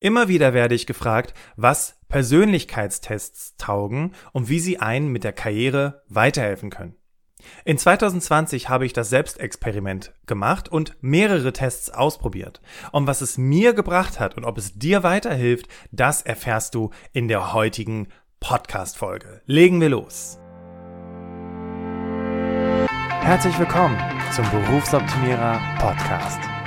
Immer wieder werde ich gefragt, was Persönlichkeitstests taugen und wie sie einen mit der Karriere weiterhelfen können. In 2020 habe ich das Selbstexperiment gemacht und mehrere Tests ausprobiert. Und was es mir gebracht hat und ob es dir weiterhilft, das erfährst du in der heutigen Podcast-Folge. Legen wir los. Herzlich willkommen zum Berufsoptimierer Podcast.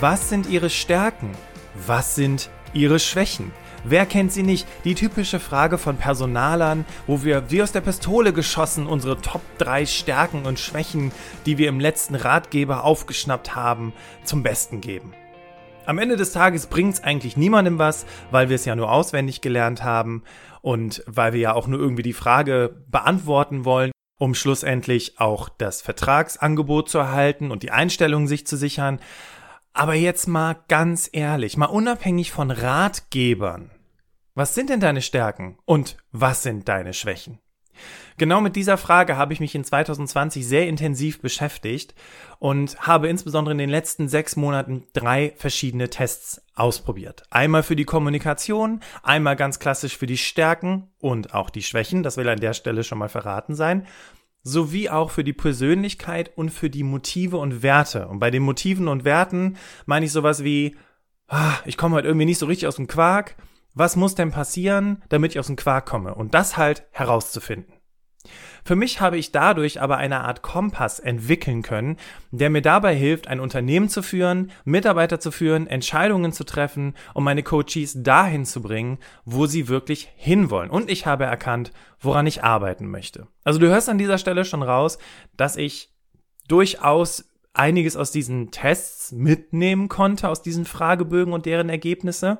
Was sind ihre Stärken? Was sind ihre Schwächen? Wer kennt sie nicht? Die typische Frage von Personalern, wo wir wie aus der Pistole geschossen unsere Top 3 Stärken und Schwächen, die wir im letzten Ratgeber aufgeschnappt haben, zum Besten geben. Am Ende des Tages bringt es eigentlich niemandem was, weil wir es ja nur auswendig gelernt haben und weil wir ja auch nur irgendwie die Frage beantworten wollen, um schlussendlich auch das Vertragsangebot zu erhalten und die Einstellung sich zu sichern. Aber jetzt mal ganz ehrlich, mal unabhängig von Ratgebern. Was sind denn deine Stärken und was sind deine Schwächen? Genau mit dieser Frage habe ich mich in 2020 sehr intensiv beschäftigt und habe insbesondere in den letzten sechs Monaten drei verschiedene Tests ausprobiert. Einmal für die Kommunikation, einmal ganz klassisch für die Stärken und auch die Schwächen, das will an der Stelle schon mal verraten sein, sowie auch für die Persönlichkeit und für die Motive und Werte. Und bei den Motiven und Werten meine ich sowas wie, ah, ich komme halt irgendwie nicht so richtig aus dem Quark. Was muss denn passieren, damit ich aus dem Quark komme? Und das halt herauszufinden. Für mich habe ich dadurch aber eine Art Kompass entwickeln können, der mir dabei hilft, ein Unternehmen zu führen, Mitarbeiter zu führen, Entscheidungen zu treffen und meine Coaches dahin zu bringen, wo sie wirklich hinwollen. Und ich habe erkannt, woran ich arbeiten möchte. Also du hörst an dieser Stelle schon raus, dass ich durchaus einiges aus diesen Tests mitnehmen konnte, aus diesen Fragebögen und deren Ergebnisse.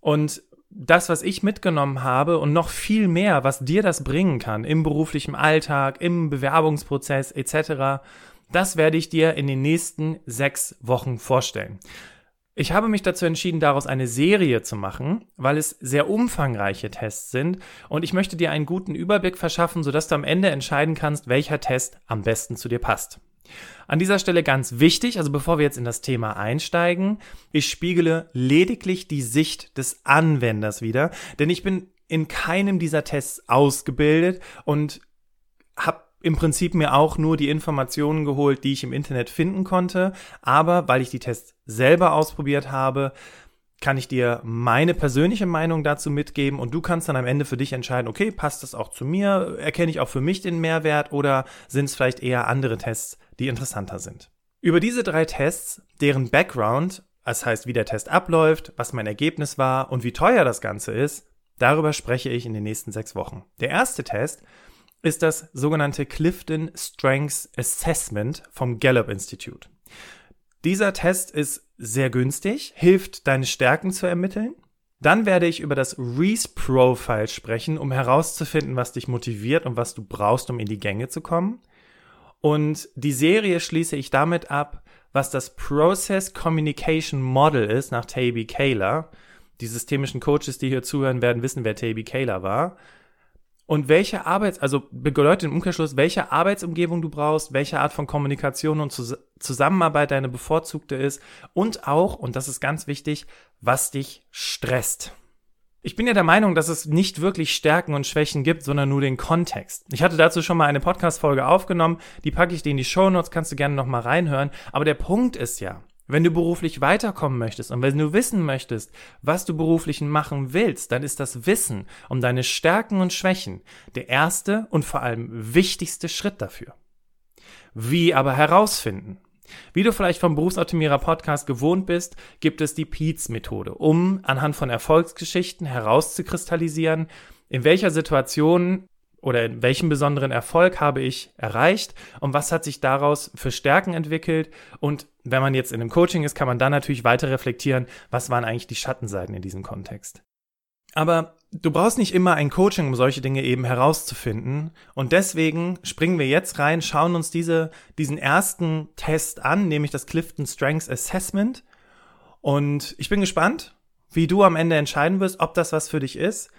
Und das, was ich mitgenommen habe und noch viel mehr, was dir das bringen kann im beruflichen Alltag, im Bewerbungsprozess etc., das werde ich dir in den nächsten sechs Wochen vorstellen. Ich habe mich dazu entschieden, daraus eine Serie zu machen, weil es sehr umfangreiche Tests sind und ich möchte dir einen guten Überblick verschaffen, sodass du am Ende entscheiden kannst, welcher Test am besten zu dir passt. An dieser Stelle ganz wichtig, also bevor wir jetzt in das Thema einsteigen, ich spiegele lediglich die Sicht des Anwenders wieder, denn ich bin in keinem dieser Tests ausgebildet und habe im Prinzip mir auch nur die Informationen geholt, die ich im Internet finden konnte, aber weil ich die Tests selber ausprobiert habe, kann ich dir meine persönliche Meinung dazu mitgeben und du kannst dann am Ende für dich entscheiden, okay, passt das auch zu mir, erkenne ich auch für mich den Mehrwert oder sind es vielleicht eher andere Tests, die interessanter sind. Über diese drei Tests, deren Background, das heißt, wie der Test abläuft, was mein Ergebnis war und wie teuer das Ganze ist, darüber spreche ich in den nächsten sechs Wochen. Der erste Test ist das sogenannte Clifton Strengths Assessment vom Gallup Institute. Dieser Test ist sehr günstig, hilft deine Stärken zu ermitteln. Dann werde ich über das Reese Profile sprechen, um herauszufinden, was dich motiviert und was du brauchst, um in die Gänge zu kommen. Und die Serie schließe ich damit ab, was das Process Communication Model ist nach Taby Kaler. Die systemischen Coaches, die hier zuhören, werden wissen, wer Taby Kaler war. Und welche Arbeits-, also bedeutet im Umkehrschluss, welche Arbeitsumgebung du brauchst, welche Art von Kommunikation und Zus Zusammenarbeit deine bevorzugte ist und auch, und das ist ganz wichtig, was dich stresst. Ich bin ja der Meinung, dass es nicht wirklich Stärken und Schwächen gibt, sondern nur den Kontext. Ich hatte dazu schon mal eine Podcast-Folge aufgenommen, die packe ich dir in die Show Notes, kannst du gerne nochmal reinhören. Aber der Punkt ist ja, wenn du beruflich weiterkommen möchtest und wenn du wissen möchtest, was du beruflich machen willst, dann ist das Wissen um deine Stärken und Schwächen der erste und vor allem wichtigste Schritt dafür. Wie aber herausfinden? Wie du vielleicht vom Berufsoptimierer Podcast gewohnt bist, gibt es die PEATS-Methode, um anhand von Erfolgsgeschichten herauszukristallisieren, in welcher Situation oder welchen besonderen Erfolg habe ich erreicht und was hat sich daraus für Stärken entwickelt und wenn man jetzt in einem Coaching ist, kann man dann natürlich weiter reflektieren, was waren eigentlich die Schattenseiten in diesem Kontext. Aber du brauchst nicht immer ein Coaching, um solche Dinge eben herauszufinden. Und deswegen springen wir jetzt rein, schauen uns diese, diesen ersten Test an, nämlich das Clifton Strengths Assessment. Und ich bin gespannt, wie du am Ende entscheiden wirst, ob das was für dich ist.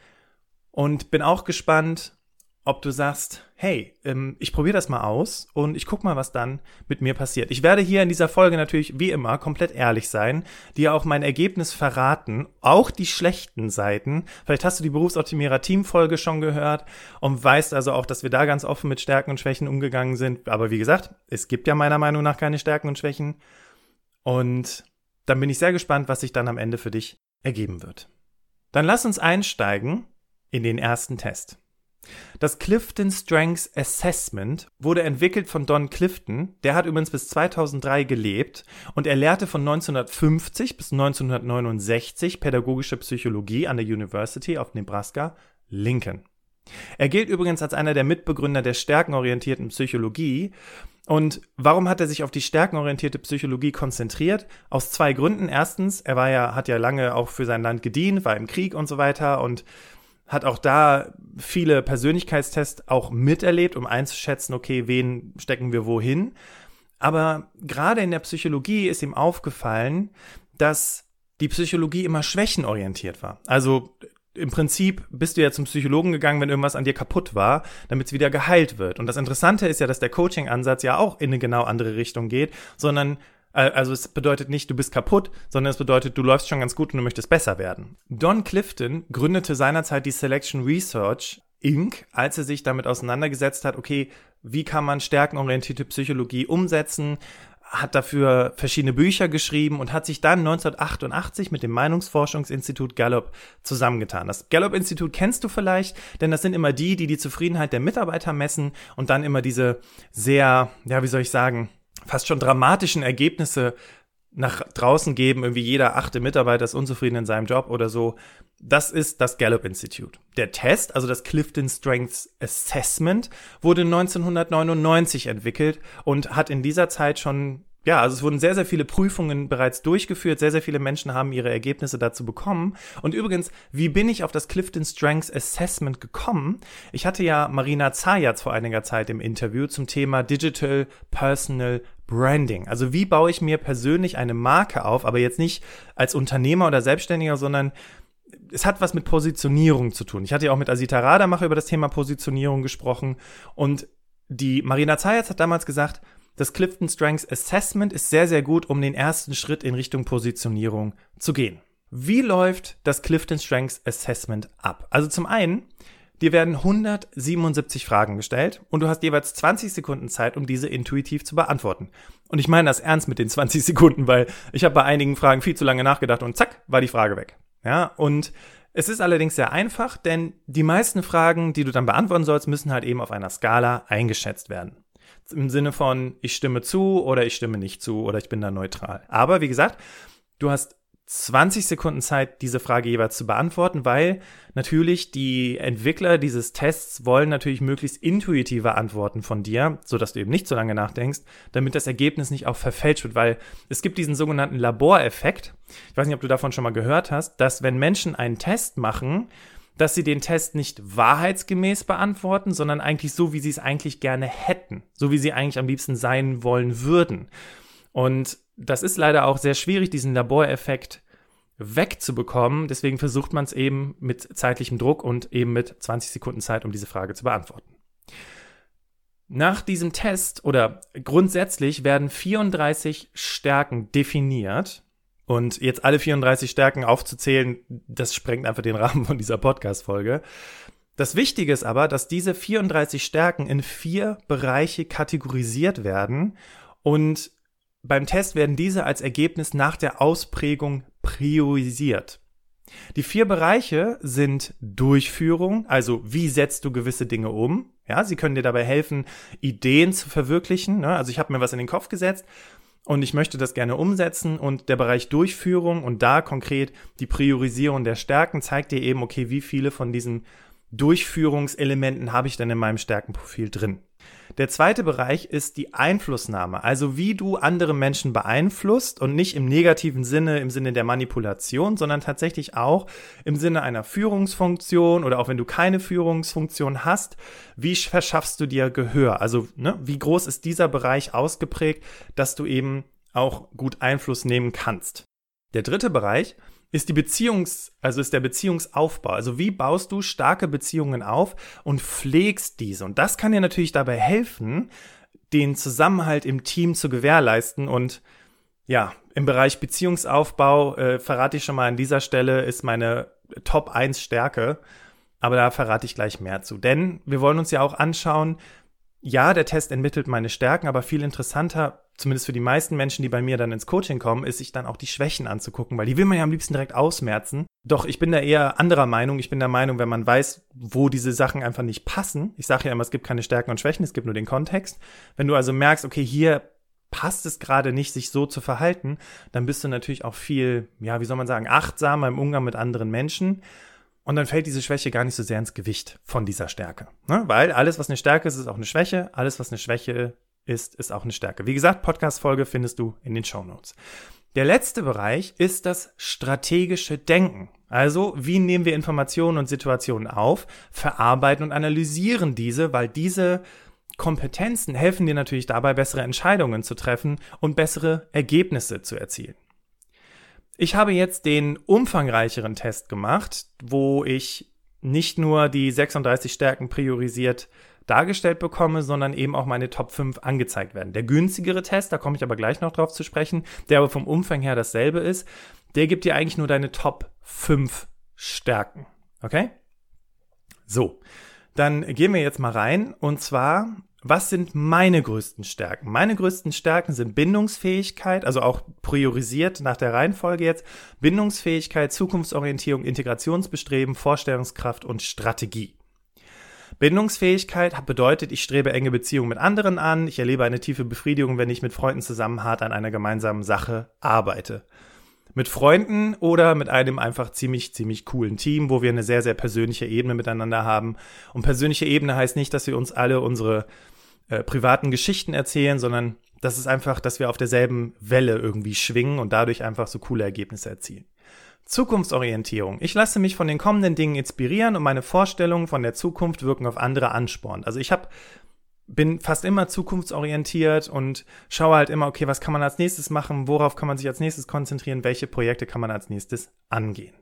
Und bin auch gespannt, ob du sagst, hey, ähm, ich probiere das mal aus und ich guck mal, was dann mit mir passiert. Ich werde hier in dieser Folge natürlich wie immer komplett ehrlich sein, dir auch mein Ergebnis verraten, auch die schlechten Seiten. Vielleicht hast du die Berufsoptimierer Team-Folge schon gehört und weißt also auch, dass wir da ganz offen mit Stärken und Schwächen umgegangen sind. Aber wie gesagt, es gibt ja meiner Meinung nach keine Stärken und Schwächen. Und dann bin ich sehr gespannt, was sich dann am Ende für dich ergeben wird. Dann lass uns einsteigen in den ersten Test. Das Clifton Strengths Assessment wurde entwickelt von Don Clifton. Der hat übrigens bis 2003 gelebt und er lehrte von 1950 bis 1969 pädagogische Psychologie an der University of Nebraska, Lincoln. Er gilt übrigens als einer der Mitbegründer der stärkenorientierten Psychologie. Und warum hat er sich auf die stärkenorientierte Psychologie konzentriert? Aus zwei Gründen. Erstens, er war ja, hat ja lange auch für sein Land gedient, war im Krieg und so weiter und hat auch da viele Persönlichkeitstests auch miterlebt, um einzuschätzen, okay, wen stecken wir wohin. Aber gerade in der Psychologie ist ihm aufgefallen, dass die Psychologie immer schwächenorientiert war. Also im Prinzip bist du ja zum Psychologen gegangen, wenn irgendwas an dir kaputt war, damit es wieder geheilt wird. Und das Interessante ist ja, dass der Coaching-Ansatz ja auch in eine genau andere Richtung geht, sondern also es bedeutet nicht, du bist kaputt, sondern es bedeutet, du läufst schon ganz gut und du möchtest besser werden. Don Clifton gründete seinerzeit die Selection Research Inc., als er sich damit auseinandergesetzt hat, okay, wie kann man stärkenorientierte Psychologie umsetzen, hat dafür verschiedene Bücher geschrieben und hat sich dann 1988 mit dem Meinungsforschungsinstitut Gallup zusammengetan. Das Gallup-Institut kennst du vielleicht, denn das sind immer die, die die Zufriedenheit der Mitarbeiter messen und dann immer diese sehr, ja, wie soll ich sagen, fast schon dramatischen Ergebnisse nach draußen geben, irgendwie jeder achte Mitarbeiter ist unzufrieden in seinem Job oder so. Das ist das Gallup Institute. Der Test, also das Clifton Strengths Assessment, wurde 1999 entwickelt und hat in dieser Zeit schon ja, also es wurden sehr, sehr viele Prüfungen bereits durchgeführt. Sehr, sehr viele Menschen haben ihre Ergebnisse dazu bekommen. Und übrigens, wie bin ich auf das Clifton Strengths Assessment gekommen? Ich hatte ja Marina Zayatz vor einiger Zeit im Interview zum Thema Digital Personal Branding. Also wie baue ich mir persönlich eine Marke auf, aber jetzt nicht als Unternehmer oder Selbstständiger, sondern es hat was mit Positionierung zu tun. Ich hatte ja auch mit Asita Radamacher über das Thema Positionierung gesprochen und die Marina Zayatz hat damals gesagt, das Clifton Strengths Assessment ist sehr, sehr gut, um den ersten Schritt in Richtung Positionierung zu gehen. Wie läuft das Clifton Strengths Assessment ab? Also zum einen, dir werden 177 Fragen gestellt und du hast jeweils 20 Sekunden Zeit, um diese intuitiv zu beantworten. Und ich meine das ernst mit den 20 Sekunden, weil ich habe bei einigen Fragen viel zu lange nachgedacht und zack, war die Frage weg. Ja, und es ist allerdings sehr einfach, denn die meisten Fragen, die du dann beantworten sollst, müssen halt eben auf einer Skala eingeschätzt werden im Sinne von, ich stimme zu oder ich stimme nicht zu oder ich bin da neutral. Aber wie gesagt, du hast 20 Sekunden Zeit, diese Frage jeweils zu beantworten, weil natürlich die Entwickler dieses Tests wollen natürlich möglichst intuitive Antworten von dir, sodass du eben nicht so lange nachdenkst, damit das Ergebnis nicht auch verfälscht wird, weil es gibt diesen sogenannten Laboreffekt. Ich weiß nicht, ob du davon schon mal gehört hast, dass wenn Menschen einen Test machen, dass sie den Test nicht wahrheitsgemäß beantworten, sondern eigentlich so, wie sie es eigentlich gerne hätten, so wie sie eigentlich am liebsten sein wollen würden. Und das ist leider auch sehr schwierig, diesen Laboreffekt wegzubekommen. Deswegen versucht man es eben mit zeitlichem Druck und eben mit 20 Sekunden Zeit, um diese Frage zu beantworten. Nach diesem Test oder grundsätzlich werden 34 Stärken definiert, und jetzt alle 34 Stärken aufzuzählen, das sprengt einfach den Rahmen von dieser Podcast-Folge. Das Wichtige ist aber, dass diese 34 Stärken in vier Bereiche kategorisiert werden und beim Test werden diese als Ergebnis nach der Ausprägung priorisiert. Die vier Bereiche sind Durchführung, also wie setzt du gewisse Dinge um. Ja, sie können dir dabei helfen, Ideen zu verwirklichen. Ne? Also ich habe mir was in den Kopf gesetzt und ich möchte das gerne umsetzen und der Bereich Durchführung und da konkret die Priorisierung der Stärken zeigt dir eben, okay, wie viele von diesen Durchführungselementen habe ich denn in meinem Stärkenprofil drin? Der zweite Bereich ist die Einflussnahme, also wie du andere Menschen beeinflusst und nicht im negativen Sinne, im Sinne der Manipulation, sondern tatsächlich auch im Sinne einer Führungsfunktion oder auch wenn du keine Führungsfunktion hast, wie verschaffst du dir Gehör? Also ne, wie groß ist dieser Bereich ausgeprägt, dass du eben auch gut Einfluss nehmen kannst? Der dritte Bereich ist die Beziehungs, also ist der Beziehungsaufbau. Also wie baust du starke Beziehungen auf und pflegst diese? Und das kann dir natürlich dabei helfen, den Zusammenhalt im Team zu gewährleisten. Und ja, im Bereich Beziehungsaufbau äh, verrate ich schon mal an dieser Stelle ist meine Top 1 Stärke. Aber da verrate ich gleich mehr zu. Denn wir wollen uns ja auch anschauen, ja, der Test entmittelt meine Stärken, aber viel interessanter zumindest für die meisten Menschen, die bei mir dann ins Coaching kommen, ist sich dann auch die Schwächen anzugucken, weil die will man ja am liebsten direkt ausmerzen. Doch ich bin da eher anderer Meinung. Ich bin der Meinung, wenn man weiß, wo diese Sachen einfach nicht passen, ich sage ja immer, es gibt keine Stärken und Schwächen, es gibt nur den Kontext. Wenn du also merkst, okay, hier passt es gerade nicht, sich so zu verhalten, dann bist du natürlich auch viel, ja, wie soll man sagen, achtsamer im Umgang mit anderen Menschen. Und dann fällt diese Schwäche gar nicht so sehr ins Gewicht von dieser Stärke. Ne? Weil alles, was eine Stärke ist, ist auch eine Schwäche. Alles, was eine Schwäche ist, ist auch eine Stärke. Wie gesagt, Podcast-Folge findest du in den Show Notes. Der letzte Bereich ist das strategische Denken. Also, wie nehmen wir Informationen und Situationen auf, verarbeiten und analysieren diese, weil diese Kompetenzen helfen dir natürlich dabei, bessere Entscheidungen zu treffen und bessere Ergebnisse zu erzielen. Ich habe jetzt den umfangreicheren Test gemacht, wo ich nicht nur die 36 Stärken priorisiert dargestellt bekomme, sondern eben auch meine Top 5 angezeigt werden. Der günstigere Test, da komme ich aber gleich noch drauf zu sprechen, der aber vom Umfang her dasselbe ist, der gibt dir eigentlich nur deine Top 5 Stärken. Okay? So, dann gehen wir jetzt mal rein und zwar was sind meine größten Stärken? Meine größten Stärken sind Bindungsfähigkeit, also auch priorisiert nach der Reihenfolge jetzt, Bindungsfähigkeit, Zukunftsorientierung, Integrationsbestreben, Vorstellungskraft und Strategie. Bindungsfähigkeit bedeutet, ich strebe enge Beziehungen mit anderen an, ich erlebe eine tiefe Befriedigung, wenn ich mit Freunden zusammen hart an einer gemeinsamen Sache arbeite. Mit Freunden oder mit einem einfach ziemlich, ziemlich coolen Team, wo wir eine sehr, sehr persönliche Ebene miteinander haben. Und persönliche Ebene heißt nicht, dass wir uns alle unsere äh, privaten Geschichten erzählen, sondern das ist einfach, dass wir auf derselben Welle irgendwie schwingen und dadurch einfach so coole Ergebnisse erzielen. Zukunftsorientierung. Ich lasse mich von den kommenden Dingen inspirieren und meine Vorstellungen von der Zukunft wirken auf andere anspornen. Also ich habe bin fast immer zukunftsorientiert und schaue halt immer, okay, was kann man als nächstes machen, worauf kann man sich als nächstes konzentrieren, welche Projekte kann man als nächstes angehen.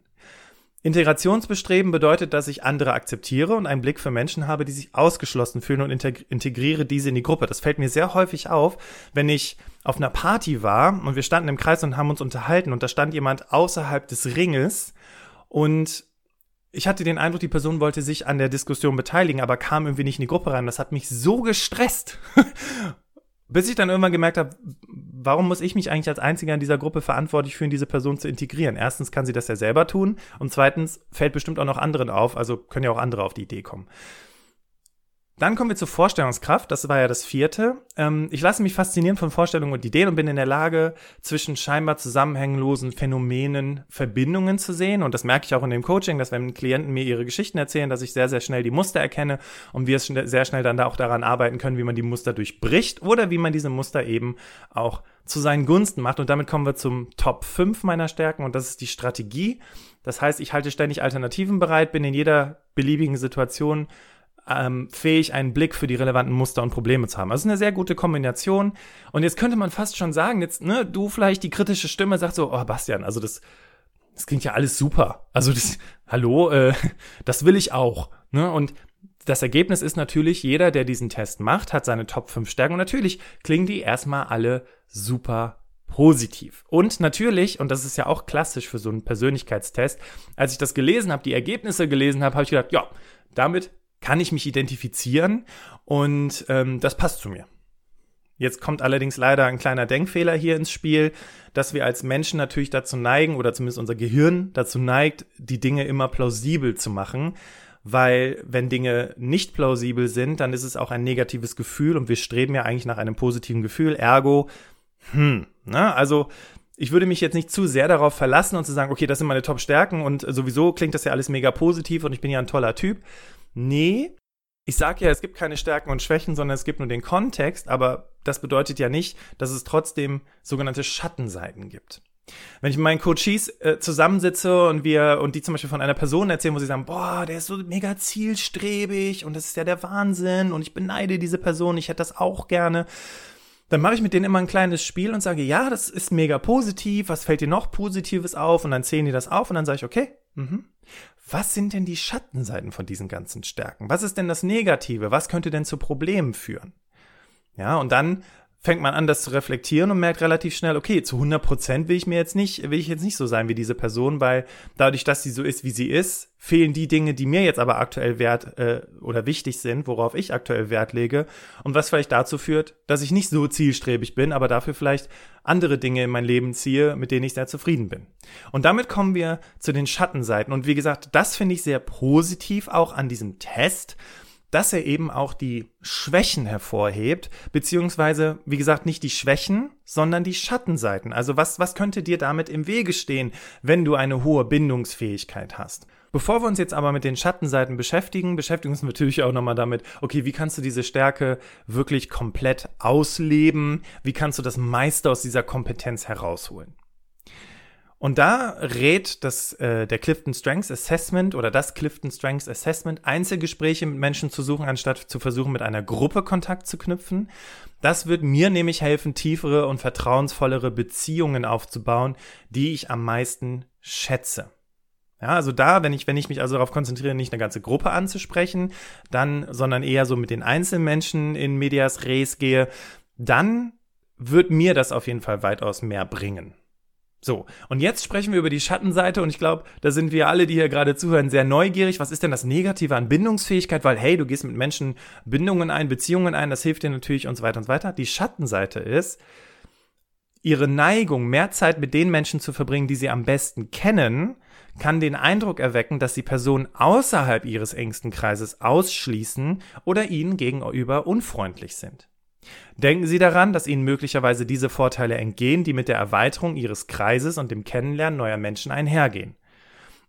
Integrationsbestreben bedeutet, dass ich andere akzeptiere und einen Blick für Menschen habe, die sich ausgeschlossen fühlen und integriere diese in die Gruppe. Das fällt mir sehr häufig auf, wenn ich auf einer Party war und wir standen im Kreis und haben uns unterhalten und da stand jemand außerhalb des Ringes und ich hatte den Eindruck, die Person wollte sich an der Diskussion beteiligen, aber kam irgendwie nicht in die Gruppe rein. Das hat mich so gestresst. Bis ich dann irgendwann gemerkt habe, warum muss ich mich eigentlich als Einziger in dieser Gruppe verantwortlich fühlen, diese Person zu integrieren? Erstens kann sie das ja selber tun und zweitens fällt bestimmt auch noch anderen auf, also können ja auch andere auf die Idee kommen. Dann kommen wir zur Vorstellungskraft. Das war ja das vierte. Ähm, ich lasse mich faszinieren von Vorstellungen und Ideen und bin in der Lage, zwischen scheinbar zusammenhängenlosen Phänomenen Verbindungen zu sehen. Und das merke ich auch in dem Coaching, dass wenn Klienten mir ihre Geschichten erzählen, dass ich sehr, sehr schnell die Muster erkenne und wir sehr schnell dann auch daran arbeiten können, wie man die Muster durchbricht oder wie man diese Muster eben auch zu seinen Gunsten macht. Und damit kommen wir zum Top 5 meiner Stärken und das ist die Strategie. Das heißt, ich halte ständig Alternativen bereit, bin in jeder beliebigen Situation ähm, fähig, einen Blick für die relevanten Muster und Probleme zu haben. Also eine sehr gute Kombination. Und jetzt könnte man fast schon sagen, jetzt, ne, du vielleicht die kritische Stimme sagt so, oh Bastian, also das, das klingt ja alles super. Also das, hallo, äh, das will ich auch. Ne? Und das Ergebnis ist natürlich, jeder, der diesen Test macht, hat seine Top 5 Stärken. Und natürlich klingen die erstmal alle super positiv. Und natürlich, und das ist ja auch klassisch für so einen Persönlichkeitstest, als ich das gelesen habe, die Ergebnisse gelesen habe, habe ich gedacht, ja, damit kann ich mich identifizieren und ähm, das passt zu mir. Jetzt kommt allerdings leider ein kleiner Denkfehler hier ins Spiel, dass wir als Menschen natürlich dazu neigen, oder zumindest unser Gehirn dazu neigt, die Dinge immer plausibel zu machen. Weil wenn Dinge nicht plausibel sind, dann ist es auch ein negatives Gefühl und wir streben ja eigentlich nach einem positiven Gefühl. Ergo, hm, ne? Also ich würde mich jetzt nicht zu sehr darauf verlassen und zu sagen, okay, das sind meine Top-Stärken und sowieso klingt das ja alles mega positiv und ich bin ja ein toller Typ. Nee, ich sage ja, es gibt keine Stärken und Schwächen, sondern es gibt nur den Kontext, aber das bedeutet ja nicht, dass es trotzdem sogenannte Schattenseiten gibt. Wenn ich mit meinen Coaches äh, zusammensitze und wir und die zum Beispiel von einer Person erzählen, wo sie sagen, boah, der ist so mega zielstrebig und das ist ja der Wahnsinn und ich beneide diese Person, ich hätte das auch gerne, dann mache ich mit denen immer ein kleines Spiel und sage, ja, das ist mega positiv, was fällt dir noch Positives auf? Und dann zählen die das auf und dann sage ich, okay, mhm. Was sind denn die Schattenseiten von diesen ganzen Stärken? Was ist denn das Negative? Was könnte denn zu Problemen führen? Ja, und dann fängt man an, das zu reflektieren und merkt relativ schnell, okay, zu 100 Prozent will ich mir jetzt nicht, will ich jetzt nicht so sein wie diese Person, weil dadurch, dass sie so ist, wie sie ist, fehlen die Dinge, die mir jetzt aber aktuell wert äh, oder wichtig sind, worauf ich aktuell Wert lege und was vielleicht dazu führt, dass ich nicht so zielstrebig bin, aber dafür vielleicht andere Dinge in mein Leben ziehe, mit denen ich sehr zufrieden bin. Und damit kommen wir zu den Schattenseiten und wie gesagt, das finde ich sehr positiv auch an diesem Test dass er eben auch die Schwächen hervorhebt, beziehungsweise, wie gesagt, nicht die Schwächen, sondern die Schattenseiten. Also was, was könnte dir damit im Wege stehen, wenn du eine hohe Bindungsfähigkeit hast? Bevor wir uns jetzt aber mit den Schattenseiten beschäftigen, beschäftigen wir uns natürlich auch nochmal damit, okay, wie kannst du diese Stärke wirklich komplett ausleben? Wie kannst du das meiste aus dieser Kompetenz herausholen? Und da rät das, äh, der Clifton Strengths Assessment oder das Clifton Strengths Assessment, Einzelgespräche mit Menschen zu suchen, anstatt zu versuchen, mit einer Gruppe Kontakt zu knüpfen. Das wird mir nämlich helfen, tiefere und vertrauensvollere Beziehungen aufzubauen, die ich am meisten schätze. Ja, also da, wenn ich, wenn ich mich also darauf konzentriere, nicht eine ganze Gruppe anzusprechen, dann, sondern eher so mit den Einzelmenschen in Medias Res gehe, dann wird mir das auf jeden Fall weitaus mehr bringen. So, und jetzt sprechen wir über die Schattenseite und ich glaube, da sind wir alle, die hier gerade zuhören, sehr neugierig. Was ist denn das Negative an Bindungsfähigkeit? Weil, hey, du gehst mit Menschen Bindungen ein, Beziehungen ein, das hilft dir natürlich und so weiter und so weiter. Die Schattenseite ist, ihre Neigung, mehr Zeit mit den Menschen zu verbringen, die sie am besten kennen, kann den Eindruck erwecken, dass die Person außerhalb ihres engsten Kreises ausschließen oder ihnen gegenüber unfreundlich sind. Denken Sie daran, dass Ihnen möglicherweise diese Vorteile entgehen, die mit der Erweiterung Ihres Kreises und dem Kennenlernen neuer Menschen einhergehen.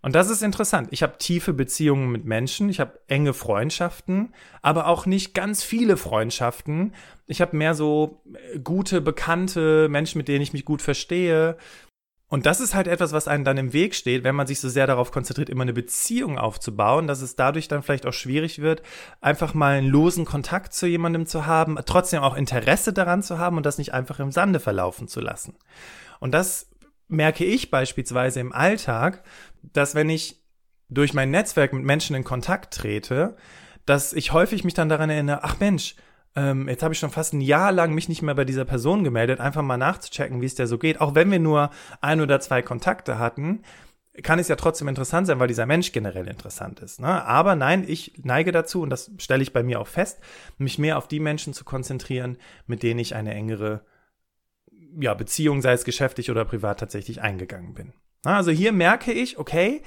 Und das ist interessant. Ich habe tiefe Beziehungen mit Menschen, ich habe enge Freundschaften, aber auch nicht ganz viele Freundschaften. Ich habe mehr so äh, gute, bekannte Menschen, mit denen ich mich gut verstehe. Und das ist halt etwas, was einem dann im Weg steht, wenn man sich so sehr darauf konzentriert, immer eine Beziehung aufzubauen, dass es dadurch dann vielleicht auch schwierig wird, einfach mal einen losen Kontakt zu jemandem zu haben, trotzdem auch Interesse daran zu haben und das nicht einfach im Sande verlaufen zu lassen. Und das merke ich beispielsweise im Alltag, dass wenn ich durch mein Netzwerk mit Menschen in Kontakt trete, dass ich häufig mich dann daran erinnere, ach Mensch, ähm, jetzt habe ich schon fast ein Jahr lang mich nicht mehr bei dieser Person gemeldet, einfach mal nachzuchecken, wie es der so geht. Auch wenn wir nur ein oder zwei Kontakte hatten, kann es ja trotzdem interessant sein, weil dieser Mensch generell interessant ist. Ne? Aber nein, ich neige dazu, und das stelle ich bei mir auch fest, mich mehr auf die Menschen zu konzentrieren, mit denen ich eine engere ja, Beziehung, sei es geschäftlich oder privat, tatsächlich eingegangen bin. Also hier merke ich, okay,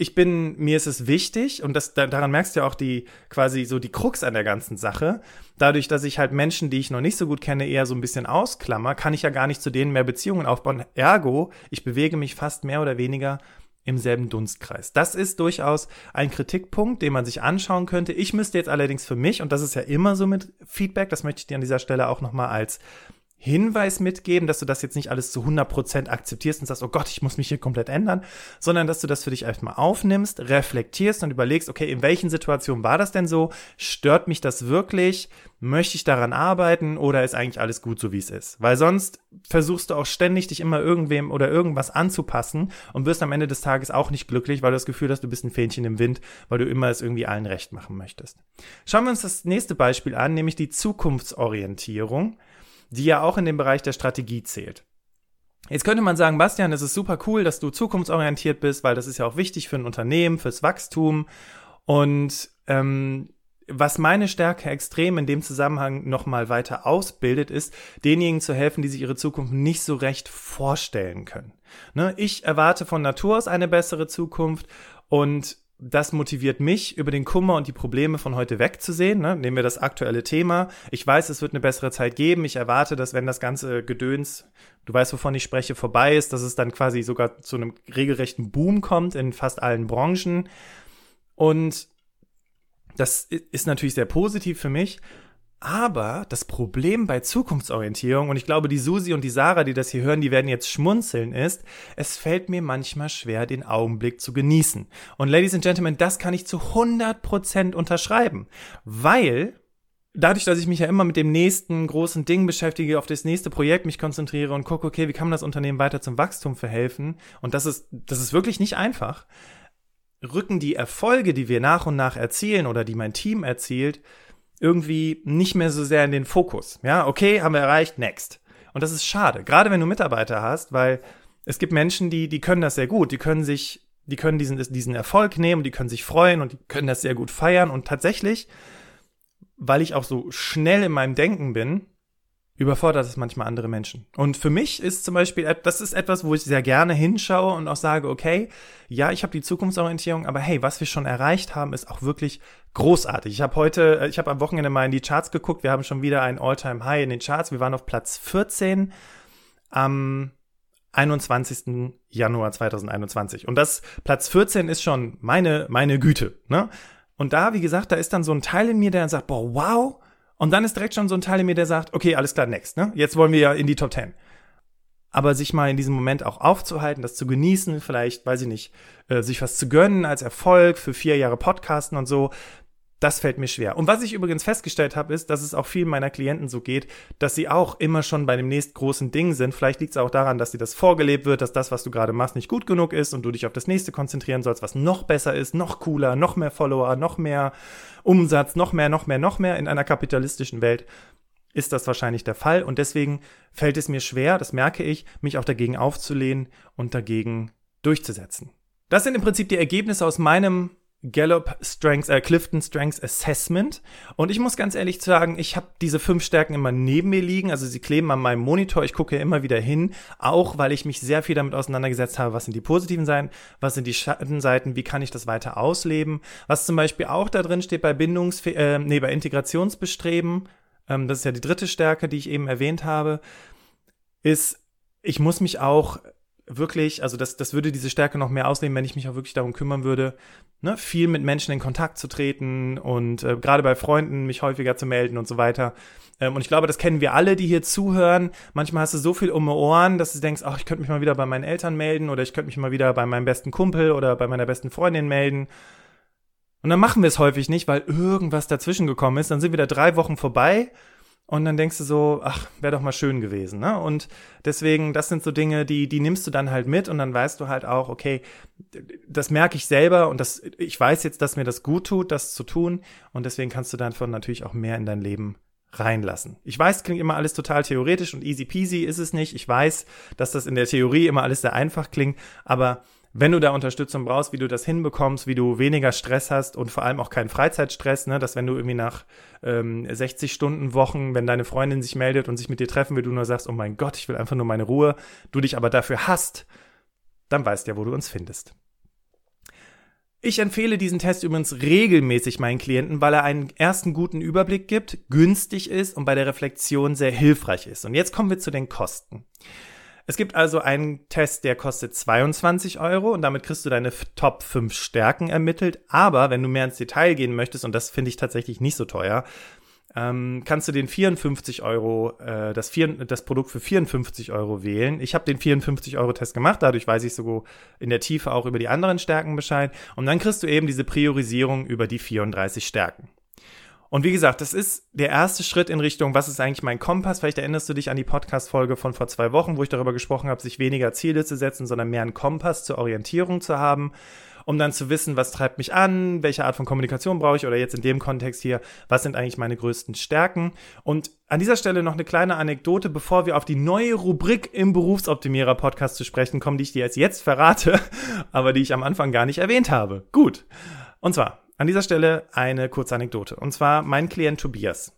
ich bin, mir ist es wichtig, und das, daran merkst du ja auch die, quasi so die Krux an der ganzen Sache. Dadurch, dass ich halt Menschen, die ich noch nicht so gut kenne, eher so ein bisschen ausklammer, kann ich ja gar nicht zu denen mehr Beziehungen aufbauen. Ergo, ich bewege mich fast mehr oder weniger im selben Dunstkreis. Das ist durchaus ein Kritikpunkt, den man sich anschauen könnte. Ich müsste jetzt allerdings für mich, und das ist ja immer so mit Feedback, das möchte ich dir an dieser Stelle auch nochmal als Hinweis mitgeben, dass du das jetzt nicht alles zu 100% akzeptierst und sagst, oh Gott, ich muss mich hier komplett ändern, sondern dass du das für dich erstmal aufnimmst, reflektierst und überlegst, okay, in welchen Situationen war das denn so? Stört mich das wirklich? Möchte ich daran arbeiten oder ist eigentlich alles gut so, wie es ist? Weil sonst versuchst du auch ständig, dich immer irgendwem oder irgendwas anzupassen und wirst am Ende des Tages auch nicht glücklich, weil du das Gefühl hast, du bist ein Fähnchen im Wind, weil du immer es irgendwie allen recht machen möchtest. Schauen wir uns das nächste Beispiel an, nämlich die Zukunftsorientierung die ja auch in den Bereich der Strategie zählt. Jetzt könnte man sagen, Bastian, es ist super cool, dass du zukunftsorientiert bist, weil das ist ja auch wichtig für ein Unternehmen, fürs Wachstum. Und ähm, was meine Stärke extrem in dem Zusammenhang nochmal weiter ausbildet, ist, denjenigen zu helfen, die sich ihre Zukunft nicht so recht vorstellen können. Ne? Ich erwarte von Natur aus eine bessere Zukunft und das motiviert mich, über den Kummer und die Probleme von heute wegzusehen. Ne? Nehmen wir das aktuelle Thema. Ich weiß, es wird eine bessere Zeit geben. Ich erwarte, dass wenn das ganze Gedöns, du weißt, wovon ich spreche, vorbei ist, dass es dann quasi sogar zu einem regelrechten Boom kommt in fast allen Branchen. Und das ist natürlich sehr positiv für mich. Aber das Problem bei Zukunftsorientierung, und ich glaube, die Susi und die Sarah, die das hier hören, die werden jetzt schmunzeln, ist, es fällt mir manchmal schwer, den Augenblick zu genießen. Und Ladies and Gentlemen, das kann ich zu 100% unterschreiben. Weil dadurch, dass ich mich ja immer mit dem nächsten großen Ding beschäftige, auf das nächste Projekt mich konzentriere und gucke, okay, wie kann man das Unternehmen weiter zum Wachstum verhelfen? Und das ist, das ist wirklich nicht einfach. Rücken die Erfolge, die wir nach und nach erzielen oder die mein Team erzielt, irgendwie nicht mehr so sehr in den Fokus. Ja, okay, haben wir erreicht, next. Und das ist schade, gerade wenn du Mitarbeiter hast, weil es gibt Menschen, die, die können das sehr gut, die können sich, die können diesen, diesen Erfolg nehmen, die können sich freuen und die können das sehr gut feiern. Und tatsächlich, weil ich auch so schnell in meinem Denken bin, überfordert es manchmal andere Menschen. Und für mich ist zum Beispiel, das ist etwas, wo ich sehr gerne hinschaue und auch sage, okay, ja, ich habe die Zukunftsorientierung, aber hey, was wir schon erreicht haben, ist auch wirklich großartig. Ich habe heute, äh, ich habe am Wochenende mal in die Charts geguckt, wir haben schon wieder ein All-Time-High in den Charts. Wir waren auf Platz 14 am 21. Januar 2021. Und das Platz 14 ist schon meine, meine Güte. Ne? Und da, wie gesagt, da ist dann so ein Teil in mir, der dann sagt, boah, wow, und dann ist direkt schon so ein Teil in mir, der sagt, okay, alles klar, next, ne? Jetzt wollen wir ja in die Top 10. Aber sich mal in diesem Moment auch aufzuhalten, das zu genießen, vielleicht, weiß ich nicht, äh, sich was zu gönnen als Erfolg für vier Jahre Podcasten und so, das fällt mir schwer. Und was ich übrigens festgestellt habe, ist, dass es auch vielen meiner Klienten so geht, dass sie auch immer schon bei dem nächsten großen Ding sind. Vielleicht liegt es auch daran, dass dir das vorgelebt wird, dass das, was du gerade machst, nicht gut genug ist und du dich auf das nächste konzentrieren sollst, was noch besser ist, noch cooler, noch mehr Follower, noch mehr Umsatz, noch mehr, noch mehr, noch mehr. In einer kapitalistischen Welt ist das wahrscheinlich der Fall. Und deswegen fällt es mir schwer, das merke ich, mich auch dagegen aufzulehnen und dagegen durchzusetzen. Das sind im Prinzip die Ergebnisse aus meinem Gallup Strengths, äh, Clifton Strengths Assessment. Und ich muss ganz ehrlich sagen, ich habe diese fünf Stärken immer neben mir liegen. Also sie kleben an meinem Monitor. Ich gucke immer wieder hin, auch weil ich mich sehr viel damit auseinandergesetzt habe, was sind die positiven Seiten, was sind die Schattenseiten, wie kann ich das weiter ausleben. Was zum Beispiel auch da drin steht bei Bindungs, äh, nee, bei Integrationsbestreben, ähm, das ist ja die dritte Stärke, die ich eben erwähnt habe, ist, ich muss mich auch wirklich, also das, das würde diese Stärke noch mehr ausleben, wenn ich mich auch wirklich darum kümmern würde, ne, viel mit Menschen in Kontakt zu treten und äh, gerade bei Freunden mich häufiger zu melden und so weiter. Ähm, und ich glaube, das kennen wir alle, die hier zuhören. Manchmal hast du so viel um die Ohren, dass du denkst, ach, ich könnte mich mal wieder bei meinen Eltern melden oder ich könnte mich mal wieder bei meinem besten Kumpel oder bei meiner besten Freundin melden. Und dann machen wir es häufig nicht, weil irgendwas dazwischen gekommen ist. Dann sind wieder drei Wochen vorbei und dann denkst du so, ach, wäre doch mal schön gewesen. Ne? Und deswegen, das sind so Dinge, die, die nimmst du dann halt mit und dann weißt du halt auch, okay, das merke ich selber und das, ich weiß jetzt, dass mir das gut tut, das zu tun. Und deswegen kannst du davon natürlich auch mehr in dein Leben reinlassen. Ich weiß, klingt immer alles total theoretisch und easy peasy ist es nicht. Ich weiß, dass das in der Theorie immer alles sehr einfach klingt, aber wenn du da Unterstützung brauchst, wie du das hinbekommst, wie du weniger Stress hast und vor allem auch keinen Freizeitstress, ne, dass wenn du irgendwie nach ähm, 60 Stunden Wochen, wenn deine Freundin sich meldet und sich mit dir treffen will, du nur sagst, oh mein Gott, ich will einfach nur meine Ruhe, du dich aber dafür hast, dann weißt ja, wo du uns findest. Ich empfehle diesen Test übrigens regelmäßig meinen Klienten, weil er einen ersten guten Überblick gibt, günstig ist und bei der Reflexion sehr hilfreich ist. Und jetzt kommen wir zu den Kosten. Es gibt also einen Test, der kostet 22 Euro und damit kriegst du deine Top 5 Stärken ermittelt. Aber wenn du mehr ins Detail gehen möchtest, und das finde ich tatsächlich nicht so teuer, ähm, kannst du den 54 Euro, äh, das, vier, das Produkt für 54 Euro wählen. Ich habe den 54 Euro Test gemacht, dadurch weiß ich sogar in der Tiefe auch über die anderen Stärken Bescheid. Und dann kriegst du eben diese Priorisierung über die 34 Stärken. Und wie gesagt, das ist der erste Schritt in Richtung, was ist eigentlich mein Kompass? Vielleicht erinnerst du dich an die Podcast-Folge von vor zwei Wochen, wo ich darüber gesprochen habe, sich weniger Ziele zu setzen, sondern mehr einen Kompass zur Orientierung zu haben, um dann zu wissen, was treibt mich an, welche Art von Kommunikation brauche ich oder jetzt in dem Kontext hier, was sind eigentlich meine größten Stärken? Und an dieser Stelle noch eine kleine Anekdote, bevor wir auf die neue Rubrik im Berufsoptimierer-Podcast zu sprechen kommen, die ich dir jetzt, jetzt verrate, aber die ich am Anfang gar nicht erwähnt habe. Gut. Und zwar, an dieser Stelle eine kurze Anekdote. Und zwar mein Klient Tobias.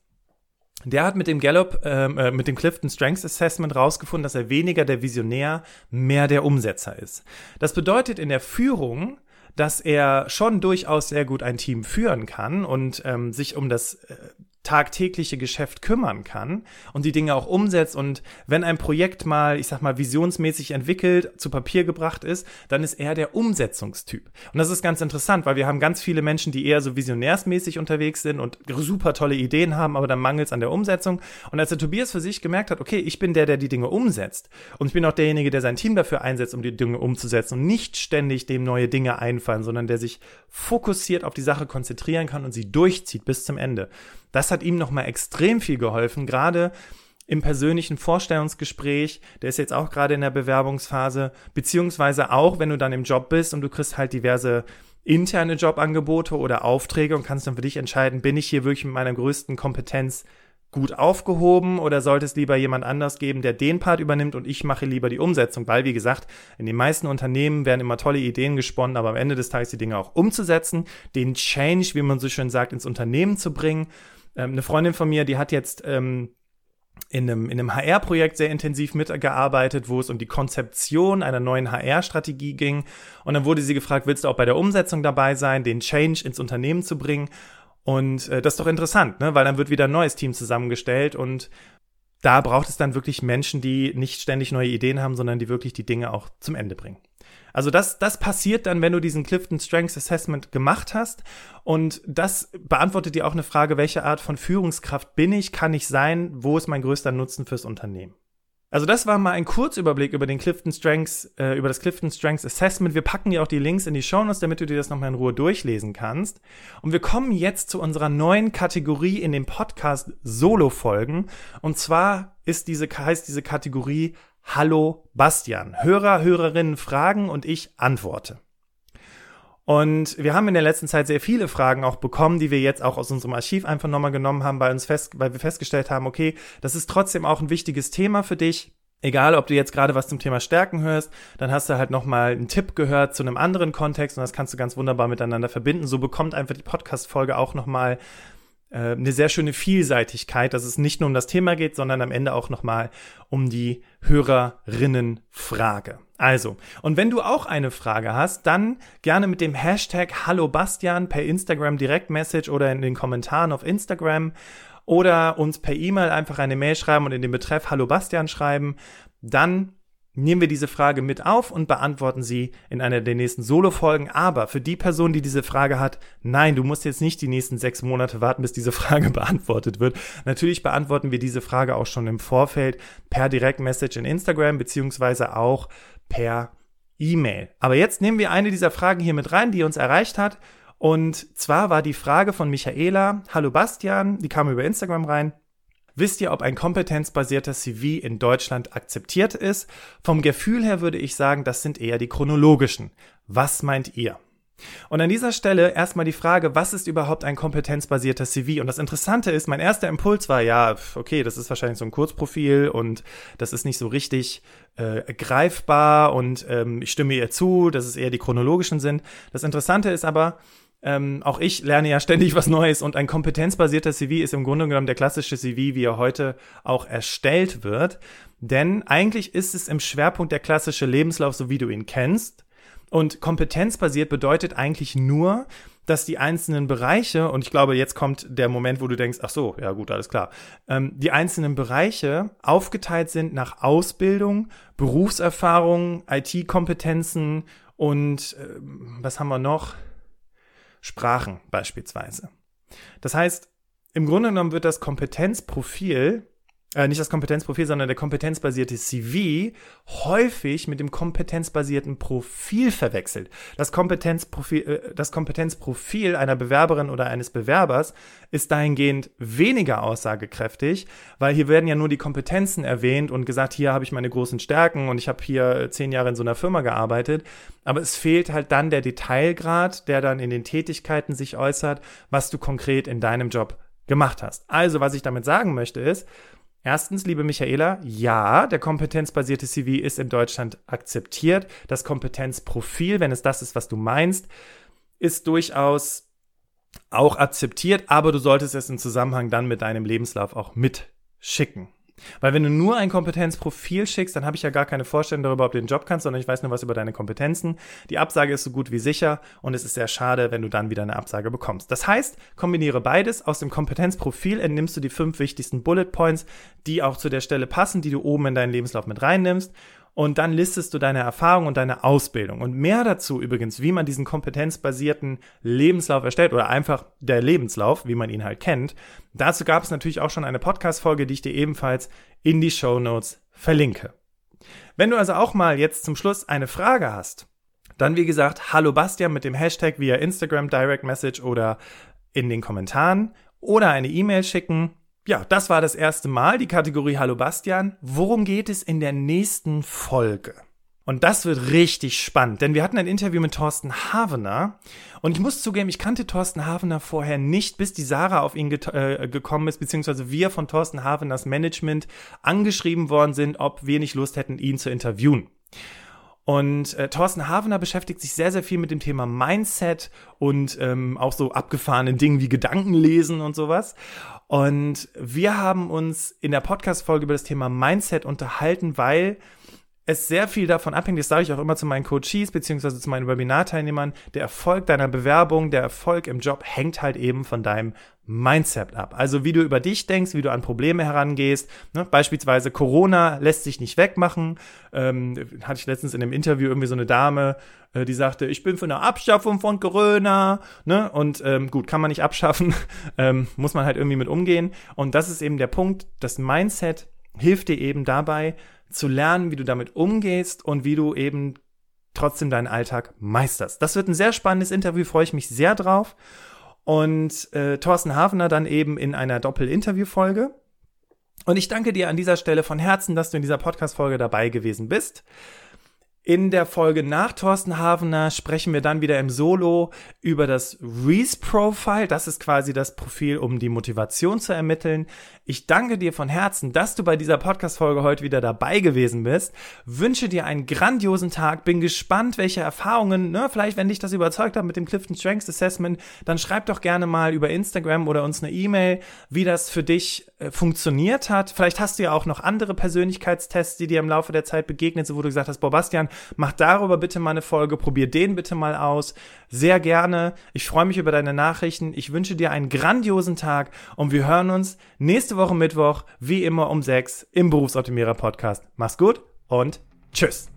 Der hat mit dem Gallup, ähm, äh, mit dem Clifton Strengths Assessment rausgefunden, dass er weniger der Visionär, mehr der Umsetzer ist. Das bedeutet in der Führung, dass er schon durchaus sehr gut ein Team führen kann und ähm, sich um das äh, tagtägliche Geschäft kümmern kann und die Dinge auch umsetzt und wenn ein Projekt mal, ich sag mal, visionsmäßig entwickelt, zu Papier gebracht ist, dann ist er der Umsetzungstyp. Und das ist ganz interessant, weil wir haben ganz viele Menschen, die eher so visionärsmäßig unterwegs sind und super tolle Ideen haben, aber dann mangelt es an der Umsetzung. Und als der Tobias für sich gemerkt hat, okay, ich bin der, der die Dinge umsetzt und ich bin auch derjenige, der sein Team dafür einsetzt, um die Dinge umzusetzen und nicht ständig dem neue Dinge einfallen, sondern der sich fokussiert auf die Sache konzentrieren kann und sie durchzieht bis zum Ende das hat ihm nochmal extrem viel geholfen, gerade im persönlichen Vorstellungsgespräch, der ist jetzt auch gerade in der Bewerbungsphase, beziehungsweise auch, wenn du dann im Job bist und du kriegst halt diverse interne Jobangebote oder Aufträge und kannst dann für dich entscheiden, bin ich hier wirklich mit meiner größten Kompetenz gut aufgehoben oder sollte es lieber jemand anders geben, der den Part übernimmt und ich mache lieber die Umsetzung, weil wie gesagt, in den meisten Unternehmen werden immer tolle Ideen gesponnen, aber am Ende des Tages die Dinge auch umzusetzen, den Change, wie man so schön sagt, ins Unternehmen zu bringen ähm, eine Freundin von mir, die hat jetzt ähm, in einem, in einem HR-Projekt sehr intensiv mitgearbeitet, wo es um die Konzeption einer neuen HR-Strategie ging. Und dann wurde sie gefragt, willst du auch bei der Umsetzung dabei sein, den Change ins Unternehmen zu bringen? Und äh, das ist doch interessant, ne? weil dann wird wieder ein neues Team zusammengestellt und da braucht es dann wirklich Menschen, die nicht ständig neue Ideen haben, sondern die wirklich die Dinge auch zum Ende bringen. Also das, das passiert dann, wenn du diesen Clifton Strengths Assessment gemacht hast. Und das beantwortet dir auch eine Frage, welche Art von Führungskraft bin ich, kann ich sein, wo ist mein größter Nutzen fürs Unternehmen? Also das war mal ein Kurzüberblick über den Clifton Strengths, äh, über das Clifton Strengths Assessment. Wir packen dir auch die Links in die Show Notes, damit du dir das nochmal in Ruhe durchlesen kannst. Und wir kommen jetzt zu unserer neuen Kategorie in dem Podcast Solo-Folgen. Und zwar ist diese, heißt diese Kategorie Hallo Bastian. Hörer, Hörerinnen fragen und ich antworte. Und wir haben in der letzten Zeit sehr viele Fragen auch bekommen, die wir jetzt auch aus unserem Archiv einfach nochmal genommen haben, weil uns fest, weil wir festgestellt haben, okay, das ist trotzdem auch ein wichtiges Thema für dich. Egal, ob du jetzt gerade was zum Thema Stärken hörst, dann hast du halt nochmal einen Tipp gehört zu einem anderen Kontext und das kannst du ganz wunderbar miteinander verbinden. So bekommt einfach die Podcast-Folge auch nochmal eine sehr schöne Vielseitigkeit, dass es nicht nur um das Thema geht, sondern am Ende auch nochmal um die Hörerinnenfrage. Also, und wenn du auch eine Frage hast, dann gerne mit dem Hashtag Hallo Bastian per Instagram Direktmessage oder in den Kommentaren auf Instagram oder uns per E-Mail einfach eine Mail schreiben und in den Betreff Hallo Bastian schreiben. Dann nehmen wir diese Frage mit auf und beantworten sie in einer der nächsten Solo-Folgen. Aber für die Person, die diese Frage hat, nein, du musst jetzt nicht die nächsten sechs Monate warten, bis diese Frage beantwortet wird. Natürlich beantworten wir diese Frage auch schon im Vorfeld per Direktmessage in Instagram beziehungsweise auch per E-Mail. Aber jetzt nehmen wir eine dieser Fragen hier mit rein, die uns erreicht hat. Und zwar war die Frage von Michaela, hallo Bastian, die kam über Instagram rein. Wisst ihr, ob ein kompetenzbasierter CV in Deutschland akzeptiert ist? Vom Gefühl her würde ich sagen, das sind eher die chronologischen. Was meint ihr? Und an dieser Stelle erstmal die Frage, was ist überhaupt ein kompetenzbasierter CV? Und das Interessante ist, mein erster Impuls war, ja, okay, das ist wahrscheinlich so ein Kurzprofil und das ist nicht so richtig äh, greifbar und ähm, ich stimme ihr zu, dass es eher die chronologischen sind. Das Interessante ist aber, ähm, auch ich lerne ja ständig was Neues und ein kompetenzbasierter CV ist im Grunde genommen der klassische CV, wie er heute auch erstellt wird. Denn eigentlich ist es im Schwerpunkt der klassische Lebenslauf, so wie du ihn kennst. Und kompetenzbasiert bedeutet eigentlich nur, dass die einzelnen Bereiche, und ich glaube, jetzt kommt der Moment, wo du denkst, ach so, ja gut, alles klar, ähm, die einzelnen Bereiche aufgeteilt sind nach Ausbildung, Berufserfahrung, IT-Kompetenzen und äh, was haben wir noch? Sprachen beispielsweise. Das heißt, im Grunde genommen wird das Kompetenzprofil äh, nicht das Kompetenzprofil, sondern der kompetenzbasierte CV häufig mit dem kompetenzbasierten Profil verwechselt. Das Kompetenzprofil, äh, das Kompetenzprofil einer Bewerberin oder eines Bewerbers ist dahingehend weniger aussagekräftig, weil hier werden ja nur die Kompetenzen erwähnt und gesagt, hier habe ich meine großen Stärken und ich habe hier zehn Jahre in so einer Firma gearbeitet. Aber es fehlt halt dann der Detailgrad, der dann in den Tätigkeiten sich äußert, was du konkret in deinem Job gemacht hast. Also, was ich damit sagen möchte ist, Erstens, liebe Michaela, ja, der kompetenzbasierte CV ist in Deutschland akzeptiert. Das Kompetenzprofil, wenn es das ist, was du meinst, ist durchaus auch akzeptiert, aber du solltest es im Zusammenhang dann mit deinem Lebenslauf auch mitschicken. Weil wenn du nur ein Kompetenzprofil schickst, dann habe ich ja gar keine Vorstellung darüber, ob du den Job kannst, sondern ich weiß nur was über deine Kompetenzen. Die Absage ist so gut wie sicher und es ist sehr schade, wenn du dann wieder eine Absage bekommst. Das heißt, kombiniere beides. Aus dem Kompetenzprofil entnimmst du die fünf wichtigsten Bullet Points, die auch zu der Stelle passen, die du oben in deinen Lebenslauf mit reinnimmst und dann listest du deine Erfahrung und deine Ausbildung. Und mehr dazu übrigens, wie man diesen kompetenzbasierten Lebenslauf erstellt oder einfach der Lebenslauf, wie man ihn halt kennt. Dazu gab es natürlich auch schon eine Podcast-Folge, die ich dir ebenfalls in die Show Notes verlinke. Wenn du also auch mal jetzt zum Schluss eine Frage hast, dann wie gesagt, hallo Bastian mit dem Hashtag via Instagram Direct Message oder in den Kommentaren oder eine E-Mail schicken ja, das war das erste Mal, die Kategorie Hallo Bastian. Worum geht es in der nächsten Folge? Und das wird richtig spannend, denn wir hatten ein Interview mit Thorsten Havener und ich muss zugeben, ich kannte Thorsten Havener vorher nicht, bis die Sarah auf ihn äh, gekommen ist, beziehungsweise wir von Thorsten Haveners Management angeschrieben worden sind, ob wir nicht Lust hätten, ihn zu interviewen. Und äh, Thorsten Havener beschäftigt sich sehr, sehr viel mit dem Thema Mindset und ähm, auch so abgefahrenen Dingen wie Gedankenlesen und sowas. Und wir haben uns in der Podcast-Folge über das Thema Mindset unterhalten, weil es sehr viel davon abhängt, das sage ich auch immer zu meinen Coaches beziehungsweise zu meinen Webinarteilnehmern, der Erfolg deiner Bewerbung, der Erfolg im Job hängt halt eben von deinem Mindset ab. Also wie du über dich denkst, wie du an Probleme herangehst. Ne? Beispielsweise Corona lässt sich nicht wegmachen. Ähm, hatte ich letztens in einem Interview irgendwie so eine Dame, äh, die sagte, ich bin für eine Abschaffung von Corona. Ne? Und ähm, gut, kann man nicht abschaffen, ähm, muss man halt irgendwie mit umgehen. Und das ist eben der Punkt, das Mindset hilft dir eben dabei, zu lernen, wie du damit umgehst und wie du eben trotzdem deinen Alltag meisterst. Das wird ein sehr spannendes Interview, freue ich mich sehr drauf. Und äh, Thorsten Hafner dann eben in einer Doppel-Interview-Folge. Und ich danke dir an dieser Stelle von Herzen, dass du in dieser Podcast-Folge dabei gewesen bist. In der Folge nach Thorsten Havener sprechen wir dann wieder im Solo über das Reese Profile. Das ist quasi das Profil, um die Motivation zu ermitteln. Ich danke dir von Herzen, dass du bei dieser Podcast-Folge heute wieder dabei gewesen bist. Wünsche dir einen grandiosen Tag. Bin gespannt, welche Erfahrungen, ne, vielleicht wenn dich das überzeugt hat mit dem Clifton Strengths Assessment, dann schreib doch gerne mal über Instagram oder uns eine E-Mail, wie das für dich funktioniert hat. Vielleicht hast du ja auch noch andere Persönlichkeitstests, die dir im Laufe der Zeit begegnet sind, wo du gesagt hast, boah, Bastian, mach darüber bitte mal eine Folge, probier den bitte mal aus. Sehr gerne. Ich freue mich über deine Nachrichten. Ich wünsche dir einen grandiosen Tag und wir hören uns nächste nächste Woche Mittwoch, wie immer um sechs im Berufsoptimierer Podcast. Mach's gut und tschüss.